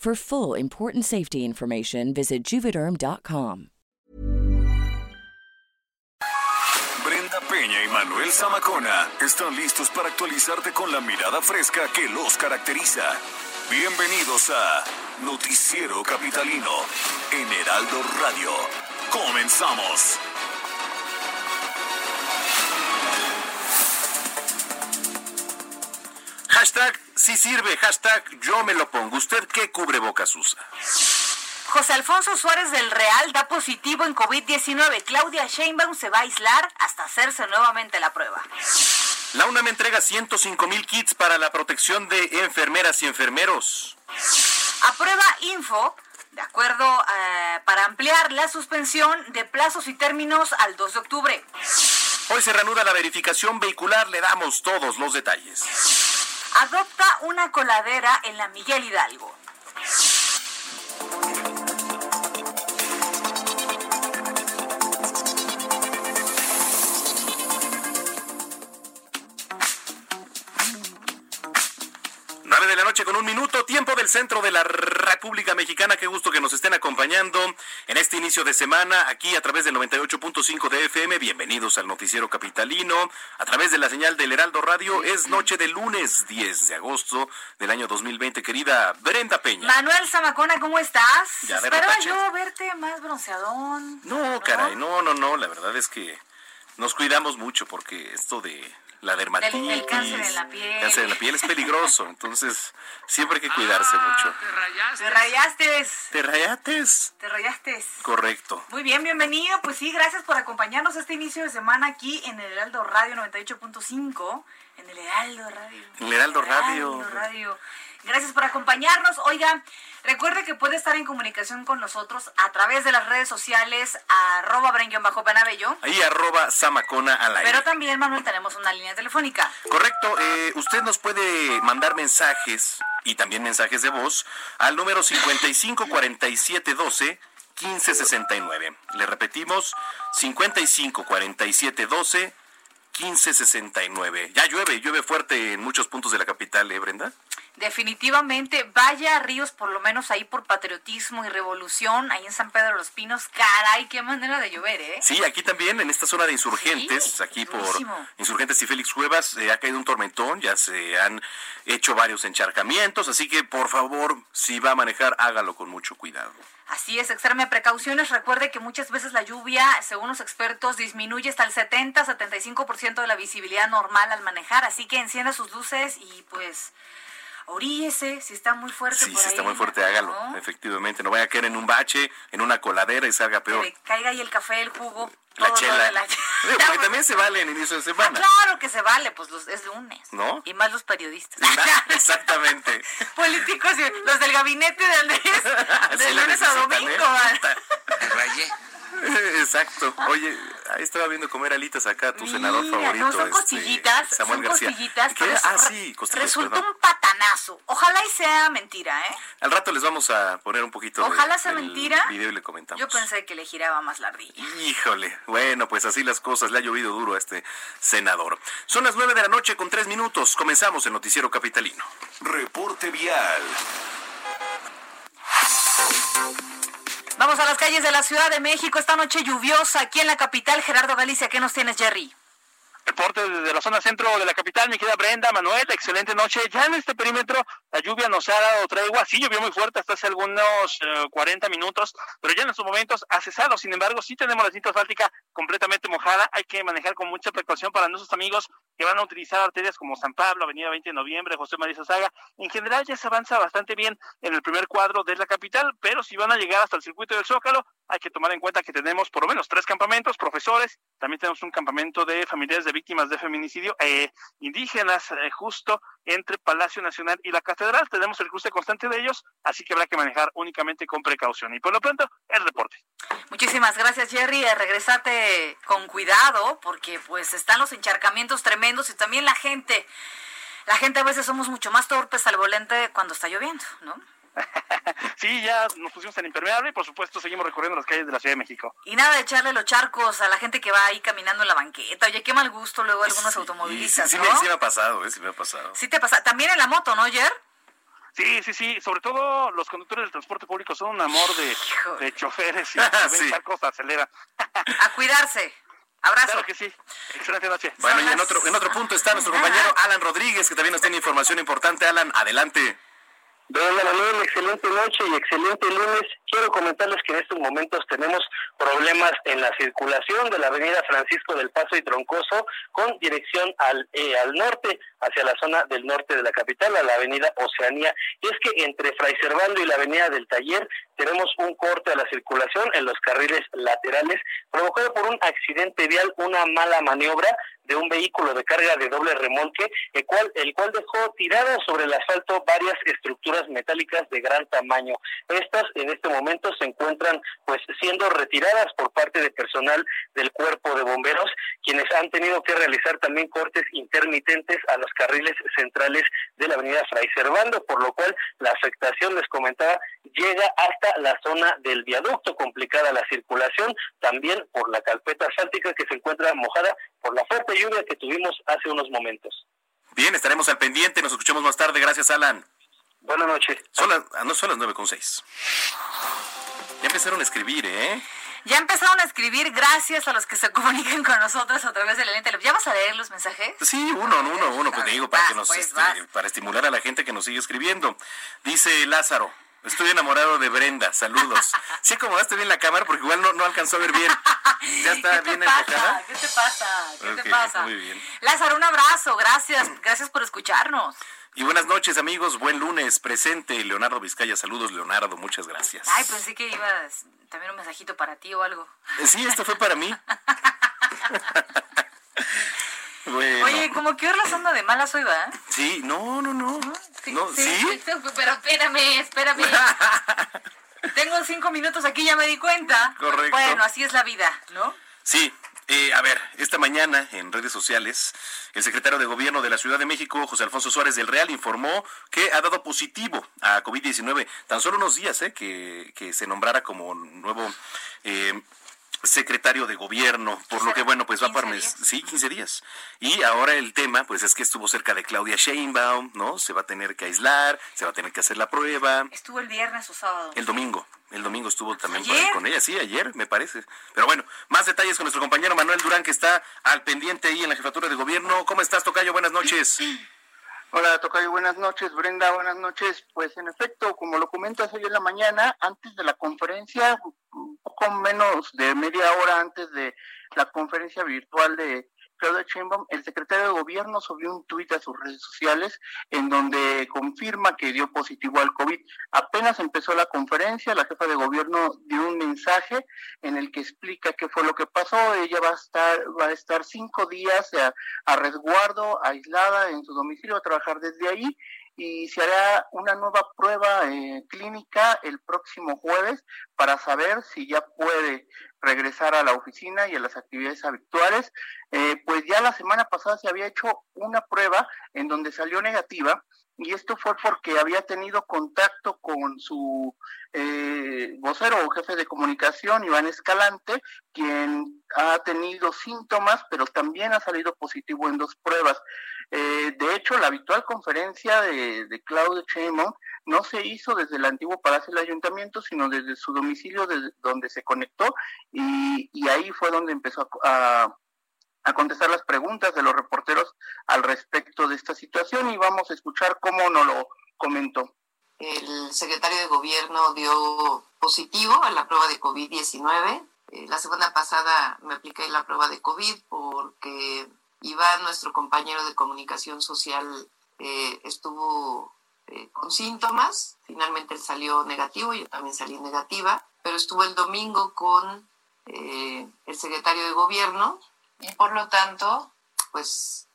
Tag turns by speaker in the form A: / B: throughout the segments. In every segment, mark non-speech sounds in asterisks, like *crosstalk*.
A: For full important safety information, visit juvederm.com.
B: Brenda Peña y Manuel Zamacona están listos para actualizarte con la mirada fresca que los caracteriza. Bienvenidos a Noticiero Capitalino en Heraldo Radio. Comenzamos.
C: Hashtag sí sirve, hashtag yo me lo pongo. ¿Usted qué cubrebocas usa?
D: José Alfonso Suárez del Real da positivo en COVID-19. Claudia Sheinbaum se va a aislar hasta hacerse nuevamente la prueba.
C: La UNAM entrega 105 mil kits para la protección de enfermeras y enfermeros.
D: Aprueba Info, de acuerdo eh, para ampliar la suspensión de plazos y términos al 2 de octubre.
C: Hoy se reanuda la verificación vehicular, le damos todos los detalles.
D: Adopta una coladera en la Miguel Hidalgo.
C: Tiempo del centro de la República Mexicana. Qué gusto que nos estén acompañando en este inicio de semana aquí a través del 98.5 de FM. Bienvenidos al Noticiero Capitalino. A través de la señal del Heraldo Radio es noche de lunes 10 de agosto del año 2020. Querida Brenda Peña.
D: Manuel Zamacona, ¿cómo estás?
C: Ya
D: Esperaba yo verte más bronceadón.
C: No, caray, no, no, no. La verdad es que nos cuidamos mucho porque esto de la dermatitis,
D: del cáncer en la piel.
C: cáncer en la piel es peligroso. Entonces, siempre hay que cuidarse mucho.
D: Te rayaste.
C: ¿Te rayates?
D: Te rayaste.
C: Correcto.
D: Muy bien, bienvenido. Pues sí, gracias por acompañarnos este inicio de semana aquí en el Heraldo Radio 98.5. En el Heraldo Radio.
C: En el Heraldo Radio.
D: Heraldo Radio. Gracias por acompañarnos. Oiga, recuerde que puede estar en comunicación con nosotros a través de las redes sociales arroba bajo panabello
C: Ahí arroba Samacona al aire.
D: Pero también, Manuel, tenemos una línea telefónica.
C: Correcto. eh, usted nos puede mandar mensajes y también mensajes de voz al número 55 47 12 15 69. Le repetimos 55 47 12 15 69. Ya llueve, llueve fuerte en muchos puntos de la capital, ¿eh, Brenda?
D: Definitivamente, vaya a Ríos, por lo menos ahí por patriotismo y revolución, ahí en San Pedro de los Pinos. Caray, qué manera de llover, ¿eh?
C: Sí, aquí también, en esta zona de insurgentes,
D: Sí,
C: aquí por insurgentes y Félix Cuevas, eh, ha caído un tormentón, ya se han hecho varios encharcamientos, así que por favor, si va a manejar, hágalo con mucho cuidado.
D: Así es, extreme precauciones. Recuerde que muchas veces la lluvia, según los expertos, disminuye hasta el 70-75% de la visibilidad normal al manejar. Así que encienda sus luces y pues oríese si está muy fuerte.
C: Sí,
D: por
C: si está muy fuerte, hágalo,
D: ¿no?
C: efectivamente. No vaya a caer en un bache, en una coladera y salga
D: Que
C: peor.
D: le caiga ahí el café, el jugo.
C: La chela.
D: de la- *laughs*
C: Digo, Porque también se vale en inicio de
D: Ah,
C: semana.
D: claro que se vale, pues los, es lunes.
C: ¿No?
D: Y más los periodistas. *laughs*
C: Exactamente. *laughs*
D: Políticos, y los del gabinete de Andrés, de lunes a
C: necesitan,
D: domingo.
C: ¿eh? *laughs* Exacto. Oye, ahí estaba viendo comer alitas acá, tu senador favorito.
D: No, son
C: este,
D: costillitas,
C: Samuel
D: son
C: García.
D: costillitas.
C: Ah, sí, costillas,
D: Resultó
C: perdón.
D: un patanazo. Ojalá y sea mentira, ¿eh?
C: Al rato les vamos a poner un poquito de-
D: Ojalá sea
C: del
D: mentira.
C: video y le comentamos.
D: Yo pensé que le giraba más la ardilla.
C: Híjole, bueno, pues así las cosas, le ha llovido duro a este senador. Son las nueve de la noche con tres minutos, comenzamos el noticiero capitalino.
B: Reporte vial.
D: Vamos a las calles de la Ciudad de México esta noche lluviosa aquí en la capital. Gerardo Galicia, ¿qué nos tienes, Jerry?
E: Reporte desde la zona centro de la capital, mi querida Brenda, Manuel, excelente noche. Ya en este perímetro la lluvia nos ha dado tregua, sí llovió muy fuerte hasta hace algunos 40 eh, minutos, pero ya en estos momentos ha cesado. Sin embargo, sí tenemos la cinta asfáltica completamente mojada. Hay que manejar con mucha precaución para nuestros amigos que van a utilizar arterias como San Pablo, Avenida 20 de Noviembre, José María Saga. En general ya se avanza bastante bien en el primer cuadro de la capital, pero si van a llegar hasta el circuito del Zócalo, hay que tomar en cuenta que tenemos por lo menos tres campamentos, profesores, también tenemos un campamento de familiares de víctimas de feminicidio eh, indígenas eh, justo entre Palacio Nacional y la Catedral. Tenemos el cruce constante de ellos, así que habrá que manejar únicamente con precaución. Y por lo pronto, el reporte.
D: Muchísimas gracias, Jerry. Eh, regresate con cuidado, porque pues están los encharcamientos tremendos y también la gente. La gente a veces somos mucho más torpes al volante cuando está lloviendo, ¿no? *laughs*
E: sí, ya nos pusimos en impermeable y por supuesto seguimos recorriendo las calles de la Ciudad de México.
D: Y nada de echarle los charcos a la gente que va ahí caminando en la banqueta. Oye, qué mal gusto luego algunos automovilistas,
C: sí,
D: ¿no?
C: Sí, me, ha pasado, ¿eh? sí me ha pasado.
D: Sí te pasa. También en la moto, ¿no, Jer?
E: Sí, sí, sí. Sobre todo los conductores del transporte público son un amor de, de choferes y *laughs* ven charcos acelera.
D: a cuidarse. Abrazo.
E: Claro que sí. Excelente noche.
C: Bueno, y en otro, en otro punto está nuestro compañero Alan Rodríguez, que también nos tiene información importante. Alan, adelante.
F: Doña Manuel, excelente noche y excelente lunes. Quiero comentarles que en estos momentos tenemos problemas en la circulación de la avenida Francisco del Paso y Troncoso con dirección al, eh, al norte, hacia la zona del norte de la capital, a la avenida Oceanía. Y es que entre Fray Servando y la avenida del Taller tenemos un corte a la circulación en los carriles laterales provocado por un accidente vial, una mala maniobra de un vehículo de carga de doble remolque, el cual, el cual dejó tiradas sobre el asfalto varias estructuras metálicas de gran tamaño. Estas en este momento se encuentran pues siendo retiradas por parte de personal del cuerpo de bomberos, quienes han tenido que realizar también cortes intermitentes a los carriles centrales de la avenida Fray Servando, por lo cual la afectación, les comentaba, llega hasta la zona del viaducto, complicada la circulación, también por la carpeta asfáltica que se encuentra mojada por la fuerte lluvia que tuvimos hace unos momentos.
C: Bien, estaremos al pendiente, nos escuchamos más tarde, gracias Alan.
F: Buenas noches.
C: Son las, ah, no, son las nueve con seis. Ya empezaron a escribir, ¿eh?
D: Ya empezaron a escribir gracias a los que se comunican con nosotros a través de la lente. ¿Ya vas a leer los mensajes?
C: Sí, uno, uno, uno, pues digo, para, que nos, pues, este, para estimular a la gente que nos sigue escribiendo. Dice Lázaro, Estoy enamorado de Brenda, saludos. *laughs* Sí acomodaste bien la cámara porque igual no, no alcanzó a ver bien.
D: Ya está bien enfocada. ¿Qué te pasa? ¿Qué te pasa? Muy bien. Lázaro, un abrazo, gracias, gracias por escucharnos.
C: Y buenas noches, amigos. Buen lunes. Presente Leonardo Vizcaya. Saludos, Leonardo. Muchas gracias.
D: Ay, pensé que ibas también un mensajito para ti o algo.
C: Eh, sí, esto fue para mí. *laughs*
D: Oye, como que Orlas anda de malas hoy, ¿va?
C: Sí, no, no, no. Sí, no, ¿sí? *laughs*
D: Pero espérame, espérame. *laughs* Tengo cinco minutos aquí, ya me di cuenta. Correcto. Bueno, así es la vida, ¿no?
C: Sí, eh, a ver, esta mañana en redes sociales, el secretario de Gobierno de la Ciudad de México, José Alfonso Suárez del Real, informó que ha dado positivo a COVID-19 tan solo unos días eh, que, que se nombrara como nuevo eh, secretario de gobierno, por lo que bueno, pues va para mes, sí, 15 días. Y ahora el tema, pues es que estuvo cerca de Claudia Sheinbaum, ¿no? Se va a tener que aislar, se va a tener que hacer la prueba.
D: ¿Estuvo el viernes o sábado?
C: El domingo. El domingo estuvo también con ella, sí, ayer me parece. Pero bueno, más detalles con nuestro compañero Manuel Durán, que está al pendiente ahí en la jefatura de gobierno. ¿Cómo estás, Tocayo? Buenas noches. *clears throat*
G: Hola, Tocayo, buenas noches. Brenda, buenas noches. Pues en efecto, como lo comentas hoy en la mañana, antes de la conferencia, poco menos de media hora antes de la conferencia virtual de Claudia Sheinbaum, el secretario de Gobierno subió un tuit a sus redes sociales en donde confirma que dio positivo al COVID. Apenas empezó la conferencia, la jefa de Gobierno dio un mensaje en el que explica qué fue lo que pasó. Ella va a estar, va a estar cinco días a, a resguardo, aislada en su domicilio, a trabajar desde ahí y se hará una nueva prueba eh, clínica el próximo jueves para saber si ya puede regresar a la oficina y a las actividades habituales. Eh, pues ya la semana pasada se había hecho una prueba en donde salió negativa y esto fue porque había tenido contacto con su eh, vocero o jefe de comunicación, Iván Escalante, quien ha tenido síntomas, pero también ha salido positivo en dos pruebas. Eh, de hecho, la habitual conferencia de, de Claudio no se hizo desde el antiguo Palacio del Ayuntamiento, sino desde su domicilio, desde donde se conectó, y, ahí fue donde empezó a contestar las preguntas de los reporteros al respecto de esta situación y vamos a escuchar cómo nos lo comentó.
H: El secretario de gobierno dio positivo a la prueba de COVID-19. Eh, la semana pasada me apliqué la prueba de COVID porque Iván, nuestro compañero de comunicación social, eh, estuvo eh, con síntomas. Finalmente él salió negativo, yo también salí negativa, pero estuvo el domingo con el secretario de gobierno y por lo tanto, pues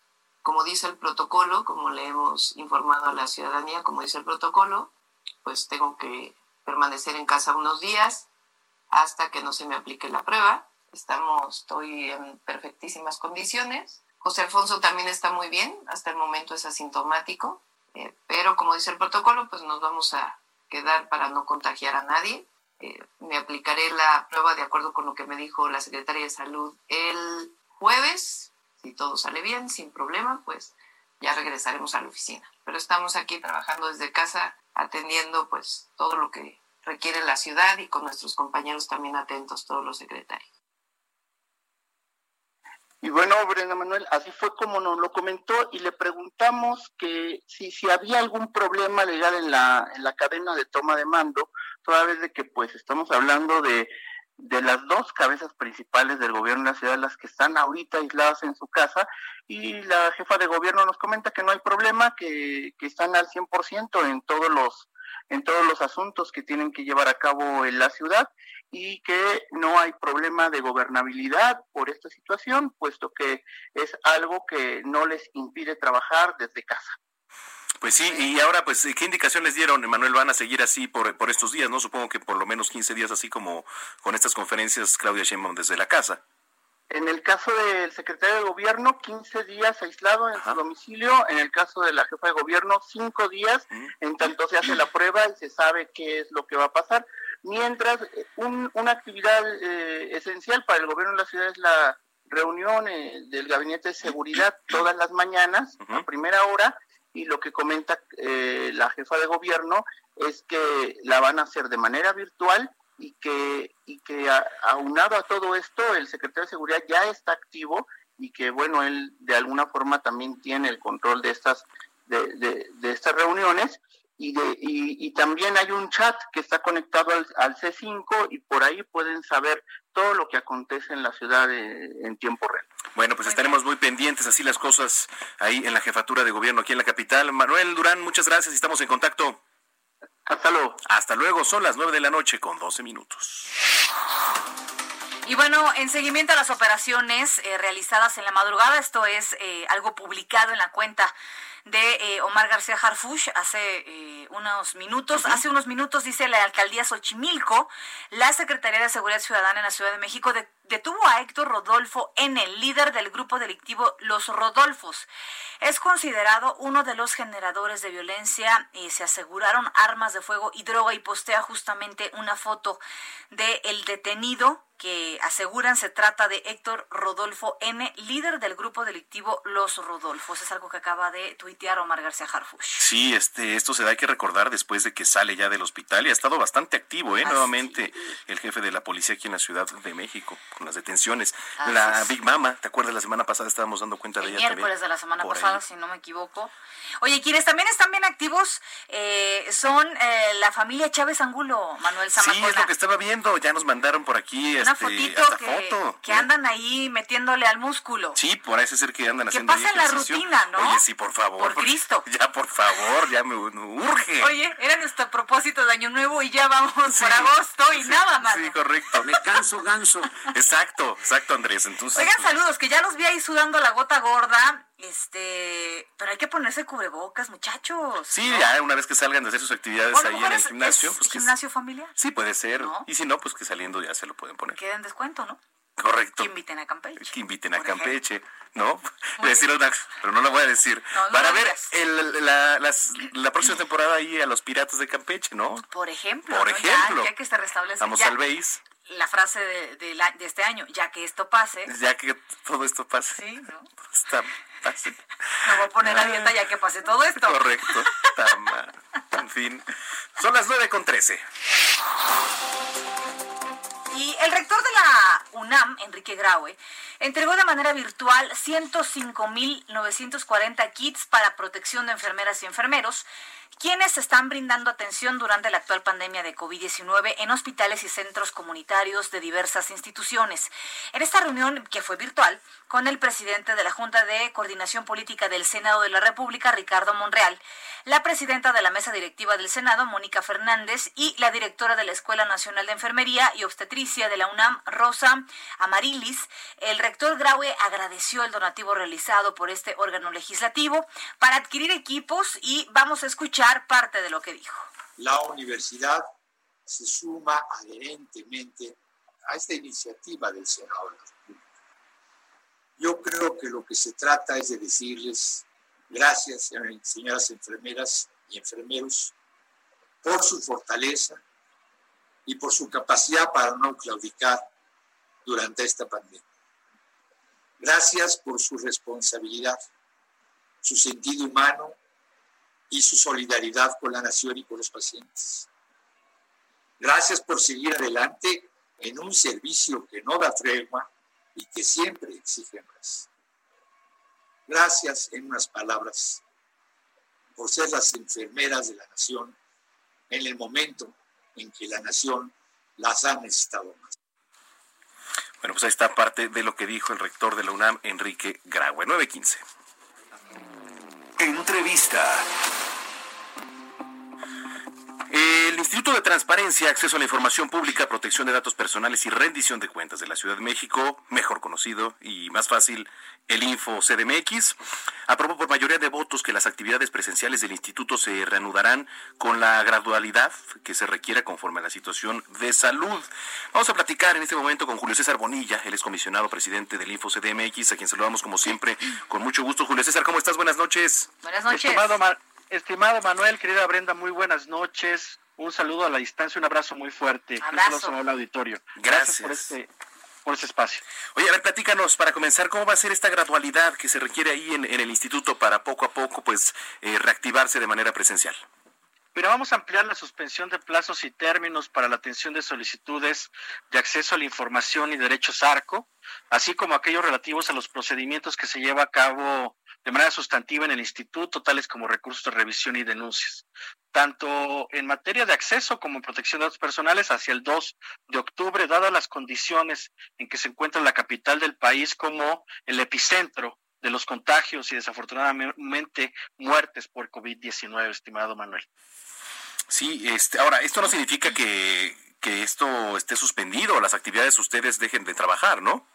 H: como dice el protocolo, como le hemos informado a la ciudadanía, como dice el protocolo, pues tengo que permanecer en casa unos días hasta que no se me aplique la prueba. Estamos, estoy en perfectísimas condiciones. José Alfonso también está muy bien, hasta el momento es asintomático, eh, pero como dice el protocolo, pues nos vamos a quedar para no contagiar a nadie. Eh, me aplicaré la prueba de acuerdo con lo que me dijo la secretaria de salud el jueves. Si todo sale bien, sin problema, pues ya regresaremos a la oficina. Pero estamos aquí trabajando desde casa atendiendo pues todo lo que requiere la ciudad y con nuestros compañeros también atentos, todos los secretarios.
G: Y bueno, Brenda Manuel, así fue como nos lo comentó y le preguntamos que si, si había algún problema legal en la, en la cadena de toma de mando, toda vez de que pues estamos hablando de, de las dos cabezas principales del gobierno de la ciudad, las que están ahorita aisladas en su casa, y la jefa de gobierno nos comenta que no hay problema, que, que están al 100% en todos los en todos los asuntos que tienen que llevar a cabo en la ciudad y que no hay problema de gobernabilidad por esta situación, puesto que es algo que no les impide trabajar desde casa.
C: Pues sí, y ahora, pues, ¿qué indicaciones dieron, Manuel? ¿Van a seguir así por, por estos días, no? Supongo que por lo menos 15 días, así como con estas conferencias, Claudia Sheinbaum desde la casa.
G: En el caso del secretario de gobierno, 15 días aislado en su domicilio. En el caso de la jefa de gobierno, 5 días en tanto se hace la prueba y se sabe qué es lo que va a pasar. Mientras, eh, una actividad eh, esencial para el gobierno de la ciudad es la reunión eh, del gabinete de seguridad *clears throat* todas las mañanas, a primera hora, y lo que comenta la jefa de gobierno es que la van a hacer de manera virtual y que, y que aunado a todo esto, el secretario de Seguridad ya está activo y que, bueno, él de alguna forma también tiene el control de estas, de, de, estas reuniones. Y, de, y, también hay un chat que está conectado al, al, C5 y por ahí pueden saber todo lo que acontece en la ciudad en tiempo real.
C: Bueno, pues estaremos muy pendientes así las cosas ahí en la jefatura de gobierno aquí en la capital. Manuel Durán, muchas gracias y estamos en contacto.
G: Hasta luego.
C: Hasta luego, son las 9 de la noche con 12 minutos.
D: Y bueno, en seguimiento a las operaciones eh, realizadas en la madrugada, esto es eh, algo publicado en la cuenta de eh, Omar García Harfush hace eh, unos minutos. Hace unos minutos, dice la alcaldía Xochimilco, la Secretaría de Seguridad Ciudadana en la Ciudad de México detuvo a Héctor Rodolfo N., líder del grupo delictivo Los Rodolfos. Es considerado uno de los generadores de violencia. y se aseguraron armas de fuego y droga y postea justamente una foto del el detenido que aseguran se trata de Héctor Rodolfo N., líder del grupo delictivo Los Rodolfos. Es algo que acaba de tuitear Omar García Harfush.
C: Sí, este, esto se da que recordar después de que sale ya del hospital y ha estado bastante activo, ¿eh? Nuevamente el jefe de la policía aquí en la Ciudad de México con las detenciones. la Big Mama, ¿te acuerdas? La semana pasada estábamos dando cuenta de ella
D: miércoles de la semana pasada, si no me equivoco. Oye, quienes también están bien activos eh, son eh, la familia Chávez Angulo, Manuel Zamacona.
C: Sí, es lo que estaba viendo. Ya nos mandaron por aquí
D: una este, fotito que, que andan ahí metiéndole al músculo.
C: Sí, parece ser que andan haciendo
D: Que pasen la rutina, ¿no?
C: Oye, sí, por favor.
D: Por Cristo.
C: Ya, por favor, ya me, urge.
D: Oye, era nuestro propósito de Año Nuevo y ya vamos por agosto y nada más.
C: Sí, correcto.
I: Me canso ganso.
C: Exacto, exacto, Andrés. Entonces,
D: Oigan, saludos, que ya los vi ahí sudando la gota gorda. Este, pero hay que ponerse cubrebocas, muchachos.
C: Sí, ya una vez que salgan de hacer sus actividades ahí en el gimnasio.
D: pues gimnasio familiar?
C: Sí, puede ser. Y si no, pues que saliendo ya se lo pueden poner.
D: Queda en descuento, ¿no?
C: Correcto.
D: Que inviten a Campeche.
C: Que inviten a Campeche, ¿no? *laughs* decir pero no lo voy a decir. Para ver el, la, la, próxima temporada ahí a los piratas de Campeche, ¿no?
D: Por ejemplo.
C: Por ejemplo.
D: Ya, que se restablece.
C: Vamos al BASE
D: la frase de, de, de, este año, ya que esto pase.
C: Ya que todo esto pase.
D: Sí, ¿no? *laughs*
C: Está fácil. *laughs*
D: Me voy a poner a dieta ya que pase todo esto.
C: Correcto. en fin. Son las nueve con trece.
D: Y el rector de la UNAM, Enrique Graue, entregó de manera virtual 105.940 kits para protección de enfermeras y enfermeros quienes están brindando atención durante la actual pandemia de COVID-19 en hospitales y centros comunitarios de diversas instituciones. En esta reunión, que fue virtual, con el presidente de la Junta de Coordinación Política del Senado de la República, Ricardo Monreal, la presidenta de la mesa directiva del Senado, Mónica Fernández, y la directora de la Escuela Nacional de Enfermería y Obstetricia de la UNAM, Rosa Amarilis, el rector Graue agradeció el donativo realizado por este órgano legislativo para adquirir equipos y vamos a escuchar parte de lo que dijo.
I: La universidad se suma adherentemente a esta iniciativa del Senado de la República. Yo creo que lo que se trata es de decirles gracias, señoras enfermeras y enfermeros, por su fortaleza y por su capacidad para no claudicar durante esta pandemia. Gracias por su responsabilidad, su sentido humano y su solidaridad con la nación y con los pacientes. Gracias por seguir adelante en un servicio que no da tregua y que siempre exige más. Gracias, en unas palabras, por ser las enfermeras de la nación en el momento en que la nación las ha necesitado más.
C: Bueno, pues ahí está parte de lo que dijo el rector de la UNAM, Enrique Graue, 915.
B: Entrevista.
C: El Instituto de Transparencia, Acceso a la Información Pública, Protección de Datos Personales y Rendición de Cuentas de la Ciudad de México, mejor conocido y más fácil, el Info CDMX, aprobó por mayoría de votos que las actividades presenciales del instituto se reanudarán con la gradualidad que se requiera conforme a la situación de salud. Vamos a platicar en este momento con Julio César Bonilla, el excomisionado presidente del Info CDMX, a quien saludamos como siempre con mucho gusto. Julio César, ¿cómo estás? Buenas noches.
D: Buenas noches.
J: Estimado, estimado Manuel, querida Brenda, muy buenas noches un saludo a la distancia, un abrazo muy fuerte.
D: Abrazo.
J: Un auditorio.
C: Gracias.
J: por este por ese espacio.
C: Oye, a ver, platícanos para comenzar, ¿cómo va a ser esta gradualidad que se requiere ahí en, el instituto para poco a poco, pues, eh, reactivarse de manera presencial?
J: Pero vamos a ampliar la suspensión de plazos y términos para la atención de solicitudes de acceso a la información y derechos ARCO, así como aquellos relativos a los procedimientos que se lleva a cabo de manera sustantiva en el instituto, tales como recursos de revisión y denuncias, tanto en materia de acceso como en protección de datos personales hacia el 2 de octubre, dadas las condiciones en que se encuentra la capital del país como el epicentro de los contagios y desafortunadamente muertes por COVID-19, estimado Manuel.
C: Sí, este, ahora, esto no significa que, que esto esté suspendido, las actividades ustedes dejen de trabajar, ¿no?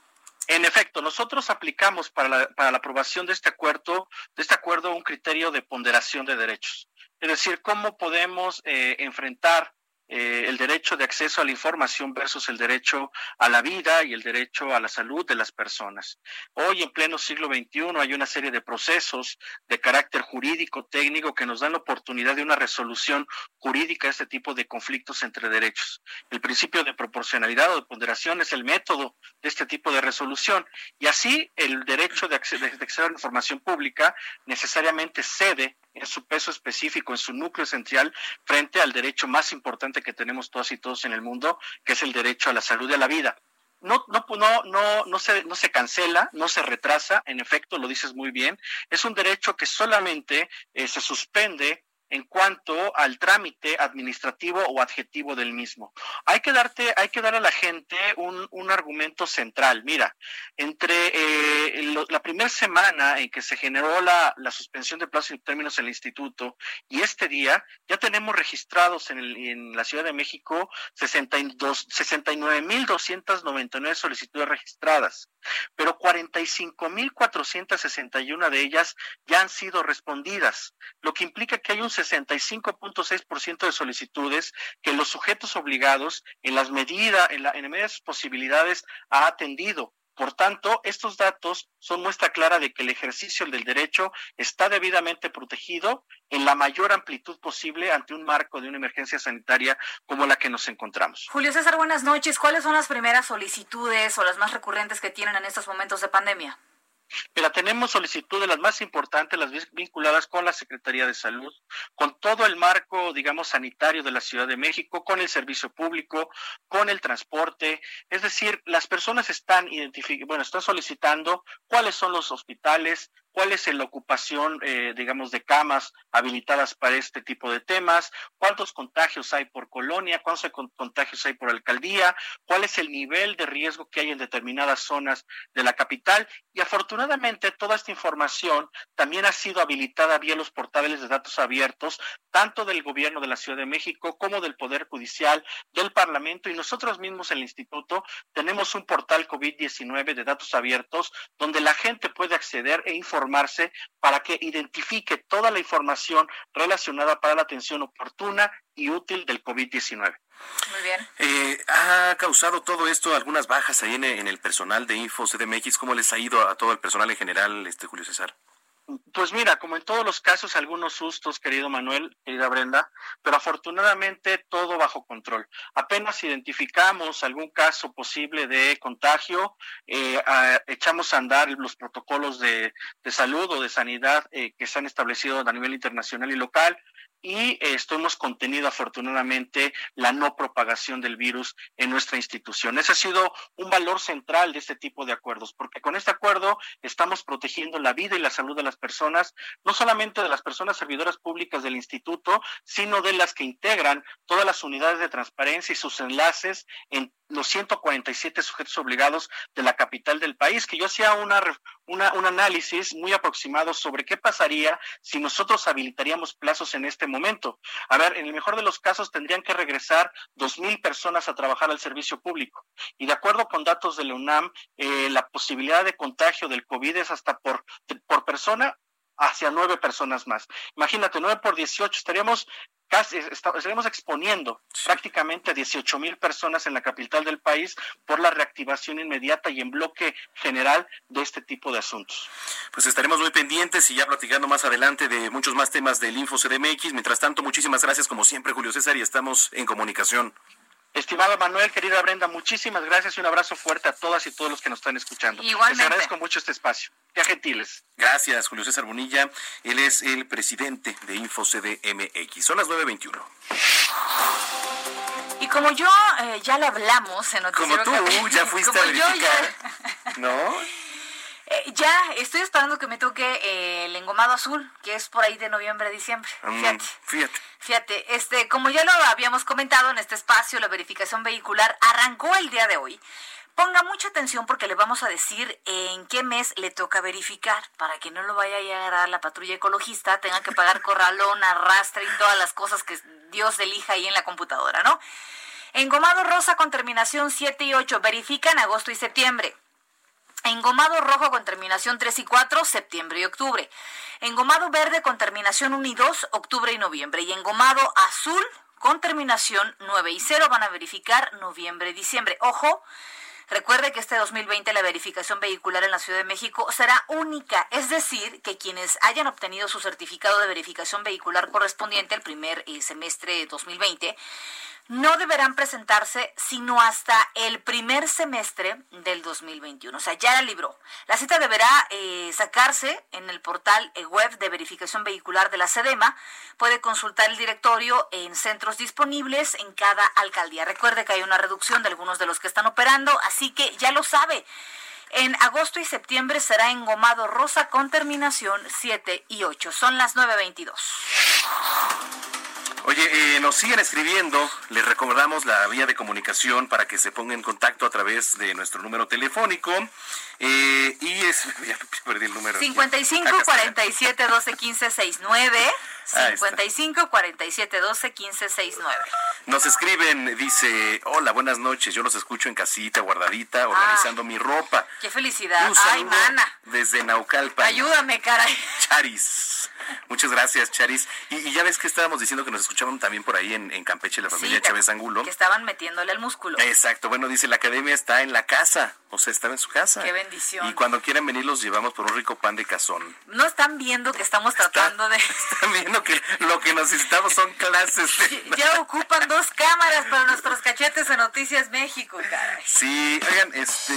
J: En efecto, nosotros aplicamos para la, aprobación de este acuerdo, de este acuerdo un criterio de ponderación de derechos. Es decir, cómo podemos eh, enfrentar eh, el derecho de acceso a la información versus el derecho a la vida y el derecho a la salud de las personas. Hoy, en pleno siglo XXI, hay una serie de procesos de carácter jurídico, técnico, que nos dan la oportunidad de una resolución jurídica a este tipo de conflictos entre derechos. El principio de proporcionalidad o de ponderación es el método de este tipo de resolución y así el derecho de acceso, de acceso a la información pública necesariamente cede en su peso específico, en su núcleo central, frente al derecho más importante que tenemos todas y todos en el mundo, que es el derecho a la salud y a la vida. No, no, no, no, no, se, no se cancela, no se retrasa, en efecto, lo dices muy bien, es un derecho que solamente eh, se suspende en cuanto al trámite administrativo o adjetivo del mismo. Hay que darte, hay que dar a la gente un, un argumento central. Mira, entre eh, la primera semana en que se generó la, la suspensión de plazos y términos en el instituto y este día, ya tenemos registrados en, el, en la Ciudad de México 69.299 solicitudes registradas, pero 45.461 de ellas ya han sido respondidas, lo que implica que hay un 65.6% de solicitudes que los sujetos obligados en las medidas, en, la, de posibilidades, ha atendido. Por tanto, estos datos son muestra clara de que el ejercicio del derecho está debidamente protegido en la mayor amplitud posible ante un marco de una emergencia sanitaria como la que nos encontramos.
D: Julio César, buenas noches. ¿Cuáles son las primeras solicitudes o las más recurrentes que tienen en estos momentos de pandemia?
J: Mira, tenemos solicitudes las más importantes, las vinculadas con la Secretaría de Salud, con todo el marco, digamos, sanitario de la Ciudad de México, con el servicio público, con el transporte. Es decir, las personas están bueno, están solicitando cuáles son los hospitales, cuál es la ocupación, eh, digamos, de camas habilitadas para este tipo de temas, cuántos contagios hay por colonia, cuántos contagios hay por alcaldía, cuál es el nivel de riesgo que hay en determinadas zonas de la capital. Y afortunadamente toda esta información también ha sido habilitada vía los portales de datos abiertos, tanto del gobierno de la Ciudad de México como del Poder Judicial, del Parlamento y nosotros mismos en el Instituto tenemos un portal COVID-19 de datos abiertos donde la gente puede acceder e informar para que identifique toda la información relacionada para la atención oportuna y útil del COVID-19.
D: Muy bien.
C: Eh, ¿Ha causado todo esto algunas bajas ahí en, el personal de Info CDMX? ¿Cómo les ha ido a todo el personal en general, este Julio César?
J: Pues mira, como en todos los casos, algunos sustos, querido Manuel, querida Brenda, pero afortunadamente todo bajo control. Apenas identificamos algún caso posible de contagio, eh, echamos a andar los protocolos de, salud o de sanidad eh, que se han establecido a nivel internacional y local y esto hemos contenido afortunadamente la no propagación del virus en nuestra institución. Ese ha sido un valor central de este tipo de acuerdos, porque con este acuerdo estamos protegiendo la vida y la salud de las personas, no solamente de las personas servidoras públicas del instituto, sino de las que integran todas las unidades de transparencia y sus enlaces en los 147 sujetos obligados de la capital del país, que yo hacía una, un análisis muy aproximado sobre qué pasaría si nosotros habilitaríamos plazos en este momento. A ver, en el mejor de los casos tendrían que regresar dos mil personas a trabajar al servicio público. Y de acuerdo con datos de la UNAM, eh, la posibilidad de contagio del COVID es hasta por, por persona hacia nueve personas más. Imagínate, nueve por dieciocho, estaríamos casi, estaríamos exponiendo prácticamente a 18 mil personas en la capital del país por la reactivación inmediata y en bloque general de este tipo de asuntos.
C: Pues estaremos muy pendientes y ya platicando más adelante de muchos más temas del Info CDMX. Mientras tanto, muchísimas gracias como siempre, Julio César, y estamos en comunicación.
J: Estimado Manuel, querida Brenda, muchísimas gracias y un abrazo fuerte a todas y todos los que nos están escuchando.
D: Igualmente.
J: Les agradezco mucho este espacio. Qué gentiles.
C: Gracias, Julio César Bonilla. Él es el presidente de InfoCDMX. Son las 9.21.
D: Y como yo eh, ya le hablamos en
C: Noticiero Como tú, ya fuiste a verificar. *laughs* ¿No?
D: Eh, ya, estoy esperando que me toque eh, el engomado azul, que es por ahí de noviembre a diciembre. Mm, fíjate.
C: fíjate.
D: Fíjate, este, como ya lo habíamos comentado en este espacio, la verificación vehicular arrancó el día de hoy. Ponga mucha atención porque le vamos a decir en qué mes le toca verificar para que no lo vaya a llegar a la patrulla ecologista, tenga que pagar *laughs* corralón, arrastre y todas las cosas que Dios elija ahí en la computadora, ¿no? Engomado rosa con terminación 7 y 8, verifica en agosto y septiembre. Engomado rojo con terminación 3 y 4, septiembre y octubre. Engomado verde con terminación 1 y 2, octubre y noviembre. Y engomado azul con terminación 9 y 0 van a verificar noviembre y diciembre. Ojo, Recuerde que este 2020 la verificación vehicular en la Ciudad de México será única, es decir, que quienes hayan obtenido su certificado de verificación vehicular correspondiente al primer eh, semestre 2020 no deberán presentarse sino hasta el primer semestre del 2021. O sea, ya la libró. La cita deberá eh, sacarse en el portal eh, web de verificación vehicular de la SEDEMA. Puede consultar el directorio en centros disponibles en cada alcaldía. Recuerde que hay una reducción de algunos de los que están operando, así que ya lo sabe. En agosto y septiembre será engomado rosa con terminación 7 y 8. Son las 9.22.
C: Oye, eh, nos siguen escribiendo, les recordamos la vía de comunicación para que se pongan en contacto a través de nuestro número telefónico. Eh, y es, *laughs* ya perdí el número.
D: 55 47 12 15 69. 55 47 12 15 69.
C: Nos escriben, dice, hola, buenas noches, yo los escucho en casita, guardadita, organizando mi ropa.
D: Qué felicidad. Ay, mana.
C: Desde Naucalpan.
D: Ayúdame, caray.
C: Charis. Muchas gracias, Charis. Y, ya ves que estábamos diciendo que nos escuchaban también por ahí en, Campeche, la familia Chávez Angulo.
D: Que estaban metiéndole al músculo.
C: Exacto. Bueno, dice, la academia está en la casa. O sea, estaba en su casa.
D: Qué bendición.
C: Y cuando quieran venir los llevamos por un rico pan de cazón.
D: No están viendo que estamos tratando de... *laughs*
C: Están viendo que lo que necesitamos son clases. *laughs*
D: Ya ocupan dos cámaras para nuestros cachetes en Noticias México, caray.
C: Sí, oigan, este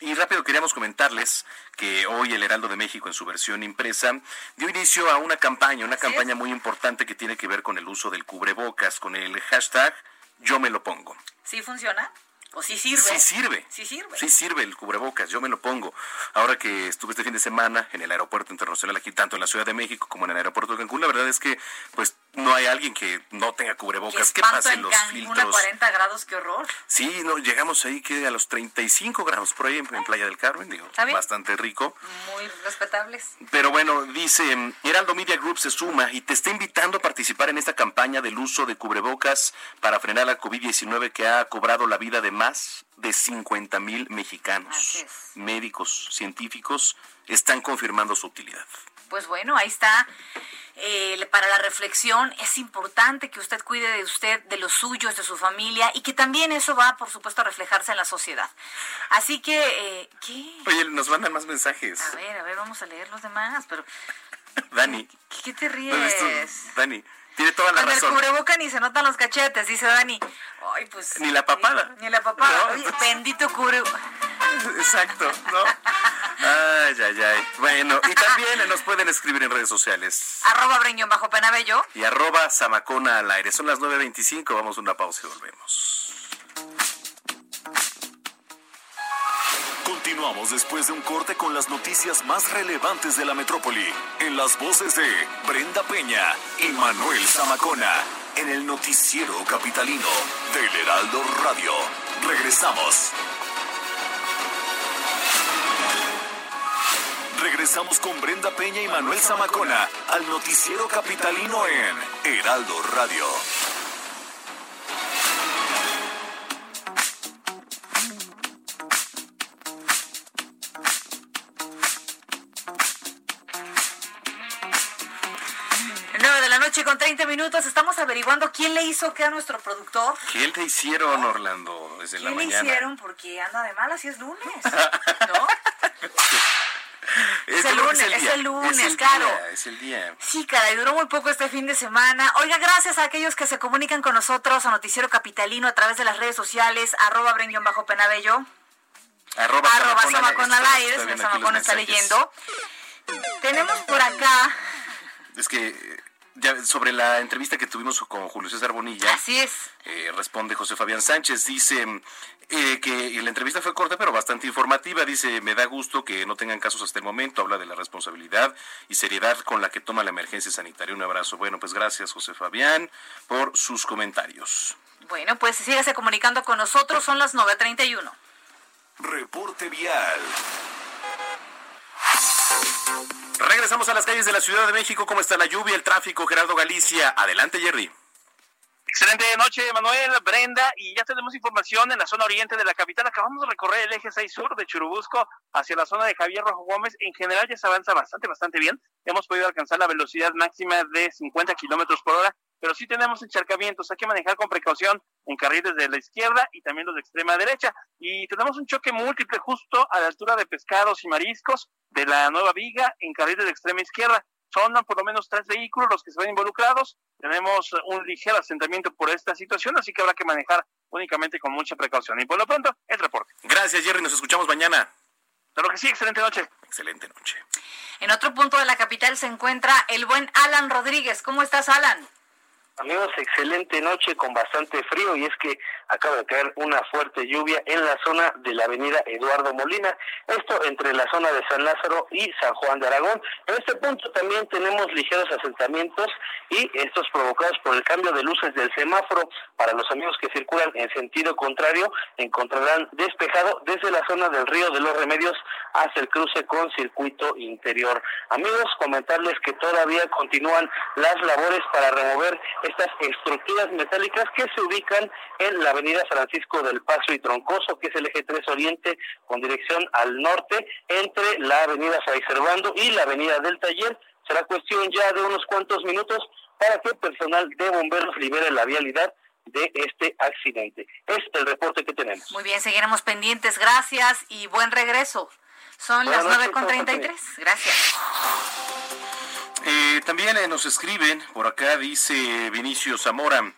C: Y rápido queríamos comentarles que hoy el Heraldo de México en su versión impresa dio inicio a una campaña, una campaña muy importante que tiene que ver con el uso del cubrebocas, con el hashtag yo me lo pongo.
D: ¿Sí funciona? ¿O sí sirve?
C: Sí sirve.
D: Sí sirve.
C: Sí sirve el cubrebocas, yo me lo pongo. Ahora que estuve este fin de semana en el aeropuerto internacional aquí, tanto en la Ciudad de México como en el aeropuerto de Cancún, la verdad es que pues no hay alguien que no tenga cubrebocas.
D: ¿Qué,
C: pasa
D: en los filtros? a 40 grados, qué horror.
C: Sí, no, llegamos ahí que a los 35 grados por ahí en, Playa del Carmen, digo, bastante rico.
D: Muy respetables.
C: Pero bueno, dice, Heraldo Media Group se suma y te está invitando a participar en esta campaña del uso de cubrebocas para frenar la COVID-19 que ha cobrado la vida de más de 50 mil mexicanos. Médicos, científicos están confirmando su utilidad.
D: Pues bueno, ahí está eh, para la reflexión. Es importante que usted cuide de usted, de los suyos, de su familia y que también eso va, por supuesto, a reflejarse en la sociedad. Así que, eh, ¿qué?
C: Oye, nos mandan más mensajes.
D: A ver, a ver, vamos a leer los demás, pero... *laughs*
C: Dani.
D: ¿Qué, te ríes?
C: Dani. Tiene toda la
D: Con
C: razón.
D: el cubreboca ni se notan los cachetes, dice Dani. Ay, pues.
C: Ni la papada.
D: Ni, la papada. Oye, bendito cubreboca. *laughs*
C: Exacto, ¿no? Ay, ay, ay. Bueno, y también nos pueden escribir en redes sociales.
D: Arroba Breñón bajo Penabello.
C: Y arroba Zamacona al aire. Son las 9.25, vamos a una pausa y volvemos.
B: Continuamos después de un corte con las noticias más relevantes de la metrópoli. En las voces de Brenda Peña y Manuel Zamacona. En el noticiero capitalino del Heraldo Radio. Regresamos. Regresamos con Brenda Peña y Manuel Zamacona al noticiero capitalino en Heraldo Radio.
D: de la noche con 30 minutos. Estamos averiguando quién le hizo qué a nuestro productor.
C: ¿Quién te hicieron, Orlando, desde la mañana?
D: ¿Quién le hicieron? Porque anda de malas y es lunes, *laughs* ¿no? Es el, lunes, es el, lunes, claro.
C: es el día.
D: Sí, caray, duró muy poco este fin de semana. Oiga, gracias a aquellos que se comunican con nosotros a Noticiero Capitalino a través de las redes sociales, arroba bajo penabello.
C: Arroba,
D: arroba Samacón al aire, Samacón está leyendo. Tenemos por acá.
C: Es que ya sobre la entrevista que tuvimos con Julio César Bonilla.
D: Así es.
C: Eh, responde José Fabián Sánchez, dice eh, que la entrevista fue corta pero bastante informativa, dice, me da gusto que no tengan casos hasta el momento, habla de la responsabilidad y seriedad con la que toma la emergencia sanitaria. Un abrazo. Bueno, pues gracias José Fabián por sus comentarios.
D: Bueno, pues sígase comunicando con nosotros, son las 9.31.
B: Reporte vial.
C: Regresamos a las calles de la Ciudad de México. ¿Cómo está la lluvia, el tráfico? Gerardo Galicia. Adelante, Jerry.
E: Excelente noche, Manuel, Brenda, y ya tenemos información en la zona oriente de la capital. Acabamos de recorrer el eje 6 sur de Churubusco hacia la zona de Javier Rojo Gómez. En general ya se avanza bastante, bastante bien. Hemos podido alcanzar la velocidad máxima de 50 kilómetros por hora pero sí tenemos encharcamientos, hay que manejar con precaución en carriles de la izquierda y también los de extrema derecha. Y tenemos un choque múltiple justo a la altura de pescados y mariscos de la nueva viga en carriles de extrema izquierda. Son por lo menos tres vehículos los que se ven involucrados. Tenemos un ligero asentamiento por esta situación, así que habrá que manejar únicamente con mucha precaución. Y por lo pronto, el reporte.
C: Gracias, Jerry. Nos escuchamos mañana.
E: Claro que sí, excelente noche.
C: Excelente noche.
D: En otro punto de la capital se encuentra el buen Alan Rodríguez. ¿Cómo estás, Alan?
F: Amigos, excelente noche con bastante frío y es que acaba de caer una fuerte lluvia en la zona de la avenida Eduardo Molina, esto entre la zona de San Lázaro y San Juan de Aragón. En este punto también tenemos ligeros asentamientos y estos provocados por el cambio de luces del semáforo. Para los amigos que circulan en sentido contrario, encontrarán despejado desde la zona del río de los Remedios hasta el cruce con circuito interior. Amigos, comentarles que todavía continúan las labores para remover estas estructuras metálicas que se ubican en la avenida Francisco del Paso y Troncoso, que es el eje 3 Oriente con dirección al norte, entre la avenida Fray Servando y la avenida del Taller. Será cuestión ya de unos cuantos minutos para que el personal de bomberos libere la vialidad de este accidente. Es el reporte que tenemos.
D: Muy bien, seguiremos pendientes. Gracias y buen regreso. Son las las 9.33. Gracias.
C: Eh, también eh, nos escriben, por acá dice Vinicio Zamora,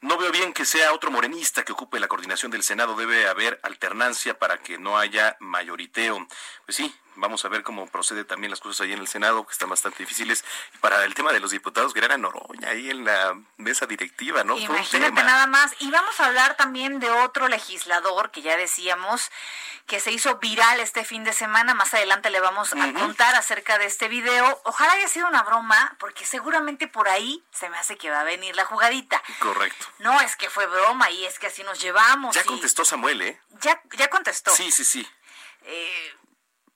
C: No veo bien que sea otro morenista que ocupe la coordinación del Senado. Debe haber alternancia para que no haya mayoriteo. Pues sí, vamos a ver cómo procede también las cosas ahí en el Senado, que están bastante difíciles. Y para el tema de los diputados, Guerrera Noroña, ahí en la mesa directiva, ¿no?
D: Imagínate nada más. Y vamos a hablar también de otro legislador que ya decíamos que se hizo viral este fin de semana. Más adelante le vamos a contar acerca de este video. Ojalá haya sido una broma, porque seguramente por ahí se me hace que va a venir la jugadita.
C: Correcto.
D: No, es que fue broma y es que así nos llevamos.
C: Ya contestó Samuel, ¿eh?
D: Ya, ya contestó.
C: Sí, sí, sí. Eh,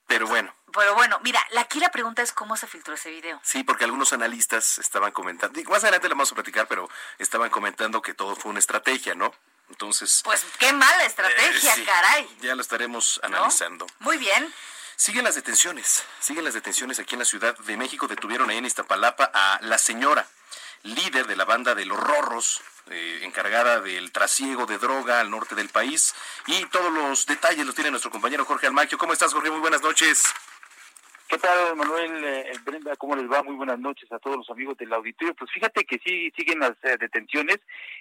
C: pero bueno.
D: Pero bueno, mira, aquí la pregunta es cómo se filtró ese video.
C: Sí, porque algunos analistas estaban comentando, más adelante lo vamos a platicar, pero estaban comentando que todo fue una estrategia, ¿no? Entonces.
D: Pues qué mala estrategia, eh, caray.
C: Ya lo estaremos analizando.
D: Muy bien.
C: Siguen las detenciones, siguen las detenciones aquí en la Ciudad de México. Detuvieron ahí en Iztapalapa a la señora, líder de la banda de los Rorros, eh, encargada del trasiego de droga al norte del país. Y todos los detalles los tiene nuestro compañero Jorge Almaquio. ¿Cómo estás, Jorge? Muy buenas noches.
K: ¿Qué tal, Manuel? Eh, Brenda, ¿cómo les va? Muy buenas noches a todos los amigos del auditorio. Pues fíjate que sí siguen las eh, detenciones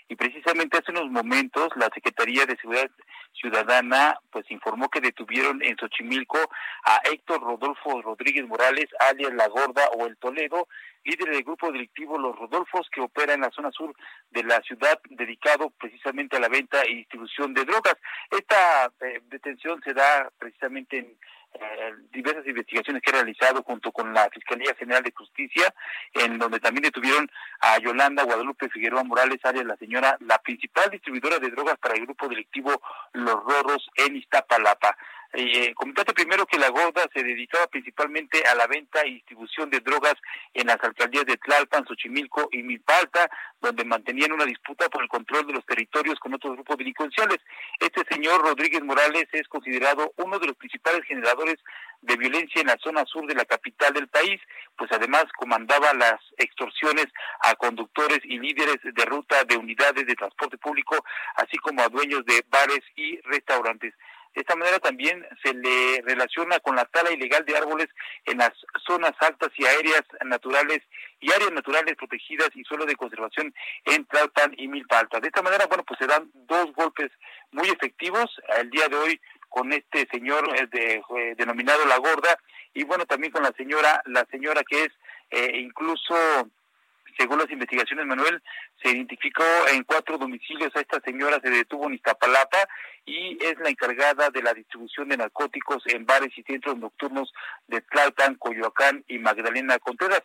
K: y precisamente hace unos momentos la Secretaría de Seguridad Ciudadana pues informó que detuvieron en Xochimilco a Héctor Rodolfo Rodríguez Morales, alias La Gorda o El Toledo, líder del grupo delictivo Los Rodolfos que opera en la zona sur de la ciudad dedicado precisamente a la venta y distribución de drogas. Esta eh, detención se da precisamente en eh, diversas investigaciones que ha realizado junto con la Fiscalía General de Justicia, en donde también detuvieron a Yolanda Guadalupe Figueroa Morales, alias la señora, la principal distribuidora de drogas para el grupo delictivo Los Rorros en Iztapalapa. Eh, comentate primero que la Gorda se dedicaba principalmente a la venta y distribución de drogas en las alcaldías de Tlalpan, Xochimilco y Milpalta, donde mantenían una disputa por el control de los territorios con otros grupos delincuenciales. Este señor Rodríguez Morales es considerado uno de los principales generadores de violencia en la zona sur de la capital del país, pues además comandaba las extorsiones a conductores y líderes de ruta de unidades de transporte público, así como a dueños de bares y restaurantes. De esta manera también se le relaciona con la tala ilegal de árboles en las zonas altas y aéreas naturales y áreas naturales protegidas y suelo de conservación en Tlalpan y Milpa De esta manera, bueno, pues se dan dos golpes muy efectivos el día de hoy con este señor eh, de, eh, denominado La Gorda y bueno, también con la señora, la señora que es eh, incluso según las investigaciones, Manuel, se identificó en cuatro domicilios a esta señora, se detuvo en Iztapalapa y es la encargada de la distribución de narcóticos en bares y centros nocturnos de Tlalpan, Coyoacán y Magdalena Contreras.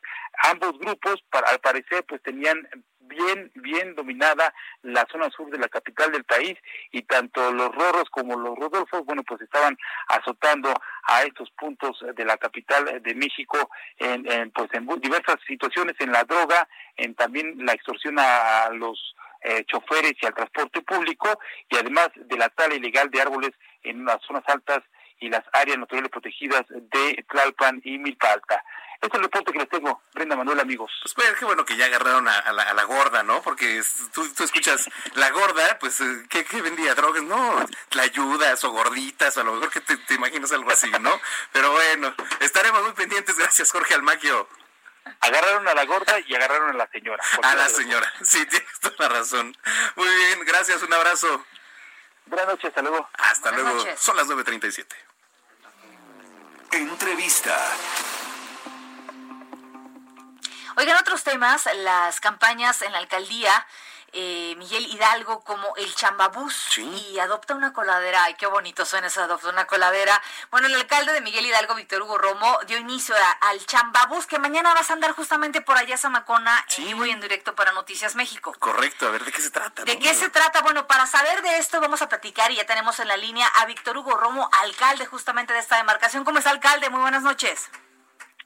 K: Ambos grupos, al parecer, pues tenían bien, bien dominada la zona sur de la capital del país y tanto los Rorros como los Rodolfos, bueno, pues estaban azotando a estos puntos de la capital de México en, pues en diversas situaciones, en la droga, en también la extorsión a, los eh, choferes y al transporte público y además de la tala ilegal de árboles en las zonas altas y las áreas naturales protegidas de Tlalpan y Milpa Alta. Este es el reporte que les tengo, Brenda Manuel, amigos.
C: Pues, pues qué bueno que ya agarraron a, la, gorda, ¿no? Porque tú, escuchas la gorda, pues, eh, ¿qué, vendía? ¿Drogas? No, la ayudas o gorditas, o a lo mejor que te, imaginas algo así, ¿no? Pero bueno, estaremos muy pendientes. Gracias, Jorge Almaquio.
K: Agarraron a la gorda y agarraron a la señora.
C: A la señora, sí, tienes toda la razón. Muy bien, gracias, un abrazo.
K: Buenas noches, hasta luego.
C: Hasta luego. Son las 9.37.
B: Entrevista.
D: Oigan, otros temas, las campañas en la alcaldía. Eh, Miguel Hidalgo como el chambabús y adopta una coladera. Ay, qué bonito suena eso, adopta una coladera. Bueno, el alcalde de Miguel Hidalgo, Víctor Hugo Romo, dio inicio al chambabús, que mañana vas a andar justamente por allá, Zamacona, y voy en directo para Noticias México.
C: Correcto, a ver, ¿de qué se trata?
D: ¿De qué se trata? Bueno, para saber de esto vamos a platicar y ya tenemos en la línea a Víctor Hugo Romo, alcalde justamente de esta demarcación. ¿Cómo está, alcalde? Muy buenas noches.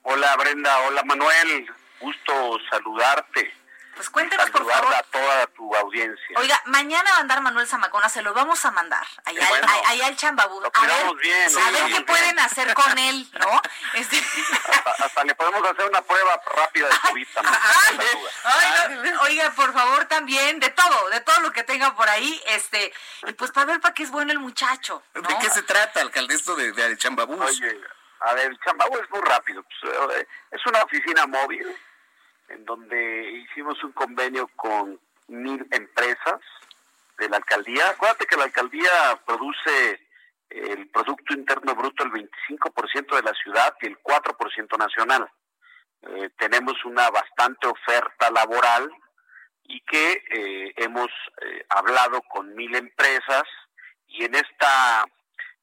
L: Hola, Brenda. Hola, Manuel gusto saludarte.
D: Pues cuéntanos, por favor.
L: a toda tu audiencia.
D: Oiga, mañana va a andar Manuel Zamacona, se lo vamos a mandar allá, al Chambabú.
L: A ver, bien,
D: a ver qué pueden hacer con él, ¿no? *laughs*
L: Este... Hasta, le podemos hacer una prueba rápida de COVID
D: también. *laughs* oiga, por favor, también, de todo, de todo lo que tenga por ahí, este, y pues para ver para qué es bueno el muchacho.
C: ¿De qué se trata, alcalde, esto de, de Chambabú?
L: Oye, a ver, el Chambabú es muy rápido. Pues, eh, es una oficina móvil en donde hicimos un convenio con mil empresas de la alcaldía. Acuérdate que la alcaldía produce el Producto Interno Bruto el 25% de la ciudad y el 4% nacional. Eh, tenemos una bastante oferta laboral y que eh, hemos eh, hablado con mil empresas y en esta